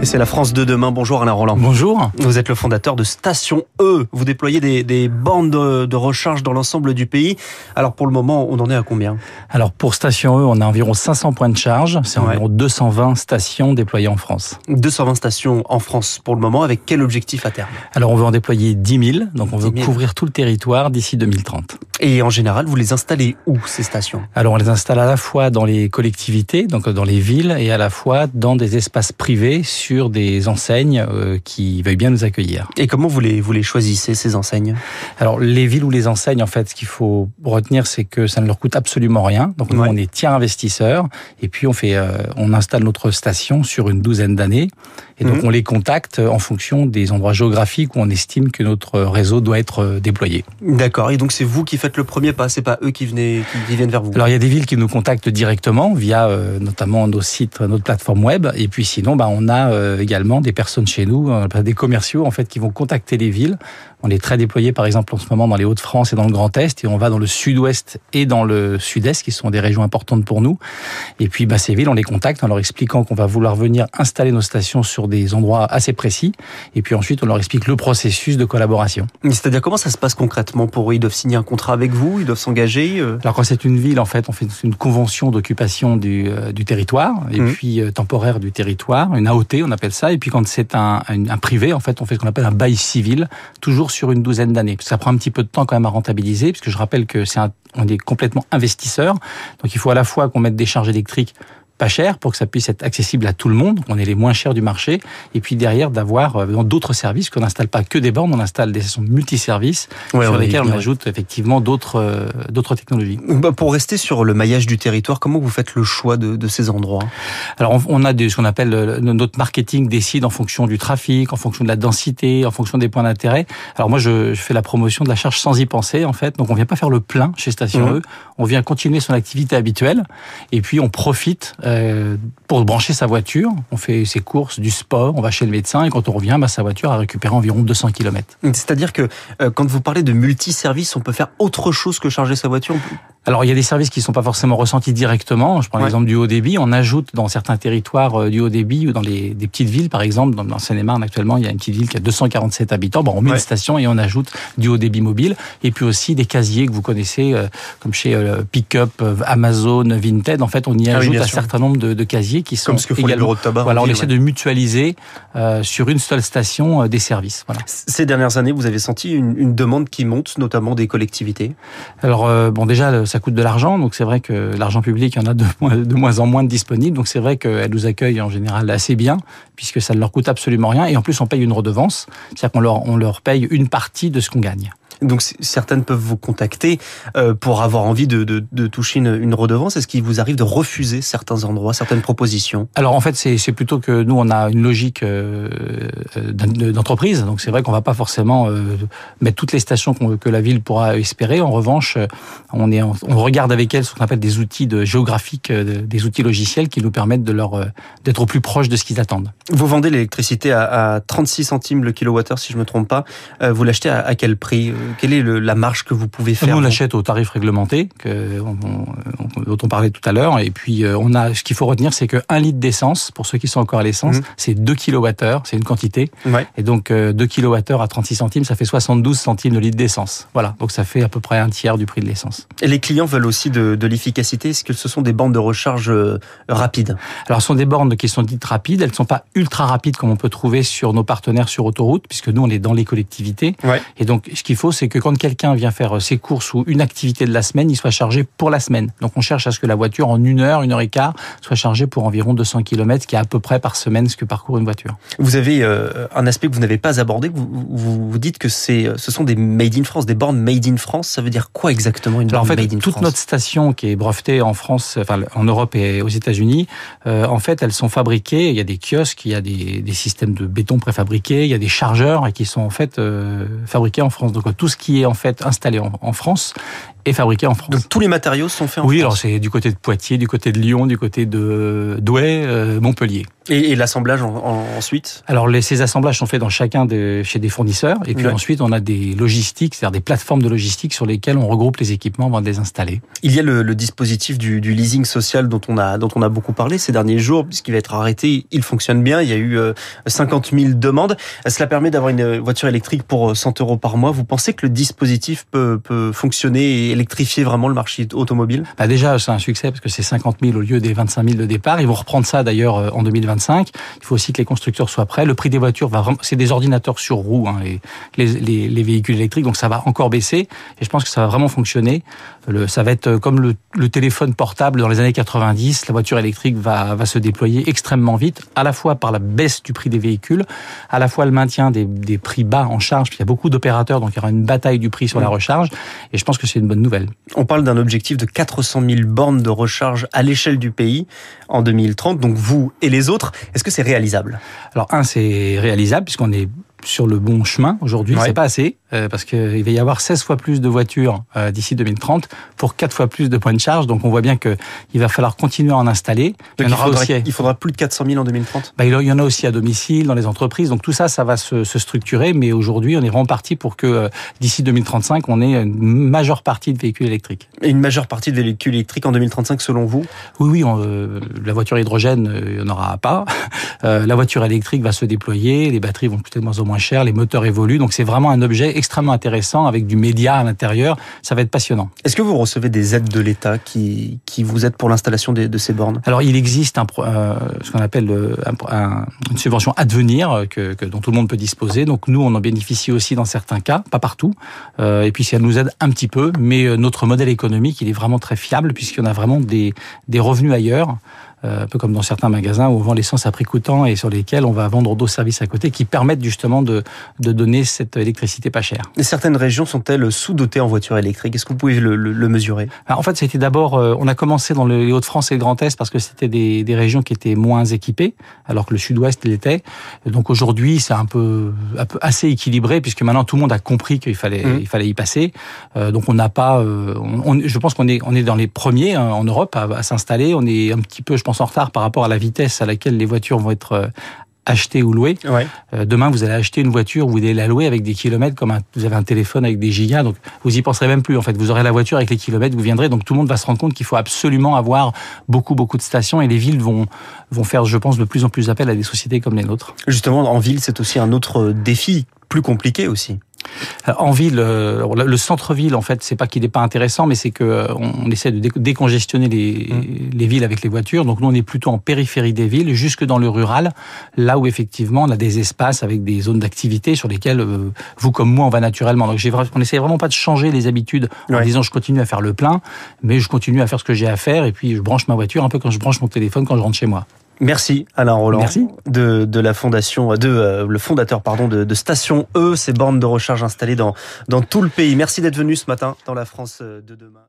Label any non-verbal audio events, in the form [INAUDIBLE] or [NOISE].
Et c'est la France de demain. Bonjour Alain Roland. Bonjour. Vous êtes le fondateur de Station E. Vous déployez des, des bandes de, de, recharge dans l'ensemble du pays. Alors pour le moment, on en est à combien? Alors pour Station E, on a environ 500 points de charge. C'est Ouais. environ 220 stations déployées en France. 220 stations en France pour le moment. Avec quel objectif à terme? Alors on veut en déployer 10 000. Donc on veut 10 000. couvrir tout le territoire d'ici 2030. Et en général, vous les installez où ces stations? Alors on les installe à la fois dans les collectivités, donc dans les villes, et à la fois dans des espaces privés sur des enseignes euh, qui veuillent bien nous accueillir. Et comment vous les, vous les choisissez, ces enseignes? Alors les villes ou les enseignes, en fait, ce qu'il faut retenir, c'est que ça ne leur coûte absolument rien. Donc nous, Ouais. on est tiers investisseurs, et puis on fait, euh, on installe notre station sur une douzaine d'années, et donc Mhm. on les contacte en fonction des endroits géographiques où on estime que notre réseau doit être euh, déployé. D'accord. Et donc c'est vous qui faites le premier pas, c'est pas eux qui, venaient, qui viennent vers vous Alors il y a des villes qui nous contactent directement via euh, notamment nos sites, notre plateforme web, et puis sinon, bah, on a euh, également des personnes chez nous, euh, des commerciaux en fait, qui vont contacter les villes. On est très déployés par exemple en ce moment dans les Hauts-de-France et dans le Grand Est, et on va dans le Sud-Ouest et dans le Sud-Est, qui sont des régions importantes pour nous. Et puis bah, ces villes, on les contacte en leur expliquant qu'on va vouloir venir installer nos stations sur des endroits assez précis, et puis ensuite on leur explique le processus de collaboration. C'est-à-dire comment ça se passe concrètement pour eux? Ils doivent signer un contrat avec vous, ils doivent s'engager euh? Alors quand c'est une ville, en fait, on fait une convention d'occupation du, euh, du territoire et Mhm. puis euh, temporaire du territoire, une AOT, on appelle ça. Et puis quand c'est un, un, un privé, en fait, on fait ce qu'on appelle un bail civil, toujours sur une douzaine d'années. Ça prend un petit peu de temps quand même à rentabiliser, puisque je rappelle que c'est on est complètement investisseur, donc il faut à la fois qu'on mette des charges électriques pas chères pour que ça puisse être accessible à tout le monde, on est les moins chers du marché, et puis derrière d'avoir euh, d'autres services, qu'on n'installe pas que des bornes, on installe des stations multiservices Ouais, sur lesquelles on ajoute effectivement d'autres euh, d'autres technologies. Bah, Pour rester sur le maillage du territoire, comment vous faites le choix de, de ces endroits? Alors on- a des, ce qu'on appelle euh, notre marketing décide en fonction du trafic, en fonction de la densité, en fonction des points d'intérêt. Alors moi je, je fais la promotion de la charge sans y penser en fait. Donc on vient pas faire le plein chez Station Mhm. E, on vient continuer son activité habituelle et puis on profite euh, pour brancher sa voiture. On fait ses courses, du sport, on va chez le médecin et quand on revient, bah, sa voiture a récupéré environ 200 km. C'est-à-dire que euh, quand vous parlez de multiservice, on peut faire autre chose que charger sa voiture? Alors il y a des services qui ne sont pas forcément ressentis directement. Je prends Ouais. l'exemple du haut débit. On ajoute dans certains territoires euh, du haut débit ou dans les des petites villes, par exemple, dans, dans Seine-et-Marne actuellement, il y a une petite ville qui a 247 habitants. Bon, on met Ouais. une station et on ajoute du haut débit mobile. Et puis aussi des casiers que vous connaissez, euh, comme chez Pickup, Amazon, Vinted. En fait, on y Ah oui, ajoute un sûr. Certain nombre de, de casiers qui sont Comme ce que font les également. bureaux de tabac. Voilà, on ville, essaie ouais. de mutualiser euh, sur une seule station euh, des services. Voilà. Ces dernières années, vous avez senti une, une demande qui monte, notamment des collectivités? Alors euh, bon déjà ça coûte de l'argent donc c'est vrai que l'argent public il y en a de, moins- de moins en moins de disponible donc c'est vrai qu'elles nous accueillent en général assez bien puisque ça ne leur coûte absolument rien et en plus on paye une redevance c'est-à-dire qu'on leur on leur paye une partie de ce qu'on gagne. Donc certaines peuvent vous contacter euh, pour avoir envie de, de, de toucher une, une redevance. Est-ce qu'il vous arrive de refuser certains endroits, certaines propositions? Alors en fait c'est plutôt que nous on a une logique euh, euh, d'en- d'entreprise donc c'est vrai qu'on va pas forcément mettre toutes les stations que la ville pourra espérer en revanche on est on regarde avec elles ce qu'on appelle des outils de géographiques de- des outils logiciels qui nous permettent de leur d'être au plus proche de ce qu'ils attendent. Vous vendez l'électricité à, à 36 centimes le kilowattheure, si je me trompe pas. Vous l'achetez à, à quel prix? Quelle est le- la marge que vous pouvez faire Nous, on l'achète au tarif réglementé que, on- on- dont on parlait tout à l'heure. Et puis, euh, on a, ce qu'il faut retenir, c'est que 1 litre d'essence, pour ceux qui sont encore à l'essence, Mhm. c'est 2 kWh, c'est une quantité. Ouais. Et donc, euh, 2 kWh à 36 centimes, ça fait 72 centimes le litre d'essence. Voilà. Donc, ça fait à peu près un tiers du prix de l'essence. Et les clients veulent aussi de, de l'efficacité. Est-ce que ce sont des bandes de recharge euh, rapides? Alors, ce sont des bornes qui sont dites rapides. Elles ne sont pas ultra rapides comme on peut trouver sur nos partenaires sur autoroute, puisque nous, on est dans les collectivités. Ouais. Et donc, ce qu'il faut, c'est que quand quelqu'un vient faire euh, ses courses ou une activité de la semaine, il soit chargé pour la semaine. Donc, on cherche à ce que la voiture, en une heure, une heure et quart, soit chargée pour environ 200 km, qui est à peu près par semaine ce que parcourt une voiture. Vous avez euh, un aspect que vous n'avez pas abordé. Vous, vous, vous dites que c'est, euh, ce sont des made in France, des bornes made in France. Ça veut dire quoi exactement une Alors en fait, made in toute France notre station qui est brevetée en France, enfin en Europe et aux États-Unis, euh, en fait, elles sont fabriquées. Il y a des kiosques, il y a des, des systèmes de béton préfabriqués, il y a des chargeurs qui sont en fait euh, fabriqués en France. Donc tout ce qui est en fait installé en, en France et fabriqué en France. Donc tous les matériaux sont faits en oui, France alors c'est du côté de Poitiers, du côté de Lyon, du côté de Douai, euh, Montpellier. Et, et l'assemblage en, en, ensuite Alors les, ces assemblages sont faits dans chacun de, chez des fournisseurs, et puis Ouais. ensuite on a des logistiques, c'est-à-dire des plateformes de logistique sur lesquelles on regroupe les équipements avant de les installer. Il y a le, le dispositif du, du leasing social dont on a dont on a beaucoup parlé ces derniers jours, puisqu'il va être arrêté. Il fonctionne bien. Il y a eu euh, 50 000 demandes. Cela permet d'avoir une voiture électrique pour euh, 100 euros par mois. Vous pensez que le dispositif peut, peut fonctionner et électrifier vraiment le marché automobile? Bah déjà, c'est un succès parce que c'est 50 000 au lieu des 25 000 de départ. Ils vont reprendre ça d'ailleurs euh, en 2025. Il faut aussi que les constructeurs soient prêts. Le prix des voitures va vraiment, c'est des ordinateurs sur roues, hein, les, les, les, les véhicules électriques, donc ça va encore baisser. Et je pense que ça va vraiment fonctionner. Le, ça va être comme le, le téléphone portable dans les années 90. La voiture électrique va, va se déployer extrêmement vite, à la fois par la baisse du prix des véhicules, à la fois le maintien des, des prix bas en charge. Il y a beaucoup d'opérateurs, donc il y aura une bataille du prix sur la recharge. Et je pense que c'est une bonne nouvelle. On parle d'un objectif de 400 000 bornes de recharge à l'échelle du pays en 2030. Donc vous et les autres, est-ce que c'est réalisable? Alors un, c'est réalisable puisqu'on est sur le bon chemin aujourd'hui. Ouais. C'est pas assez euh, parce qu'il va y avoir 16 fois plus de voitures euh, d'ici 2030 pour 4 fois plus de points de charge. Donc on voit bien que il va falloir continuer à en installer. Il faudra, aussi. il faudra plus de 400 000 en 2030 Bah, il y en a aussi à domicile, dans les entreprises. Donc tout ça, ça va se, se structurer. Mais aujourd'hui, on est vraiment parti pour que euh, d'ici 2035, on ait une majeure partie de véhicules électriques. Et une majeure partie de véhicules électriques en 2035 selon vous? Oui, oui, on, la voiture hydrogène, il n'y en aura pas. [LAUGHS] La voiture électrique va se déployer, les batteries vont coûter de moins en moins cher, les moteurs évoluent. Donc c'est vraiment un objet extrêmement intéressant avec du média à l'intérieur. Ça va être passionnant. Est-ce que vous recevez des aides de l'État qui, qui vous aident pour l'installation de ces bornes? Alors il existe un, euh, ce qu'on appelle un- un- une subvention à devenir euh, que, que- dont tout le monde peut disposer. Donc nous, on en bénéficie aussi dans certains cas, pas partout. Euh, et puis ça nous aide un petit peu, mais notre modèle économique, il est vraiment très fiable puisqu'il y en a vraiment des, des revenus ailleurs. Euh, un peu comme dans certains magasins où on vend l'essence à prix coûtant et sur lesquels on va vendre d'autres services à côté qui permettent justement de, de donner cette électricité pas chère. Et Certaines régions sont-elles sous-dotées en voitures électriques? Est-ce que vous pouvez le, le- le mesurer? Alors, en fait, c'était d'abord, euh, on a commencé dans les Hauts-de-France et le Grand Est parce que c'était des, des régions qui étaient moins équipées, alors que le Sud-Ouest l'était. Donc aujourd'hui, c'est un peu, un peu assez équilibré puisque maintenant tout le monde a compris qu'il fallait, Mhm. il fallait y passer. Euh, donc on n'a pas, euh, on, on- je pense qu'on est, on est dans les premiers hein, en Europe à, à s'installer. On est un petit peu, je pense, en retard par rapport à la vitesse à laquelle les voitures vont être euh, achetées ou louées. Ouais. Euh, demain, vous allez acheter une voiture, vous allez la louer avec des kilomètres, comme un- vous avez un téléphone avec des gigas, donc vous y penserez même plus. En fait, vous aurez la voiture avec les kilomètres, vous viendrez, donc tout le monde va se rendre compte qu'il faut absolument avoir beaucoup, beaucoup de stations, et les villes vont vont faire, je pense, de plus en plus appel à des sociétés comme les nôtres. Justement, en ville, c'est aussi un autre défi, plus compliqué aussi. Alors, En ville, euh, le le centre-ville, en fait, c'est pas qu'il n'est pas intéressant, mais c'est que euh, on essaie de dé- décongestionner les, les villes avec les voitures. Donc nous, on est plutôt en périphérie des villes, jusque dans le rural, là où effectivement on a des espaces avec des zones d'activité sur lesquelles euh, vous comme moi on va naturellement. Donc on essaie vraiment pas de changer les habitudes en Ouais. disant je continue à faire le plein, mais je continue à faire ce que j'ai à faire et puis je branche ma voiture un peu quand je branche mon téléphone quand je rentre chez moi. Merci Alain Roland. Merci. De, de la fondation, de euh, le fondateur pardon de, de Station E, ces bornes de recharge installées dans dans tout le pays. Merci d'être venu ce matin dans la France euh, de demain.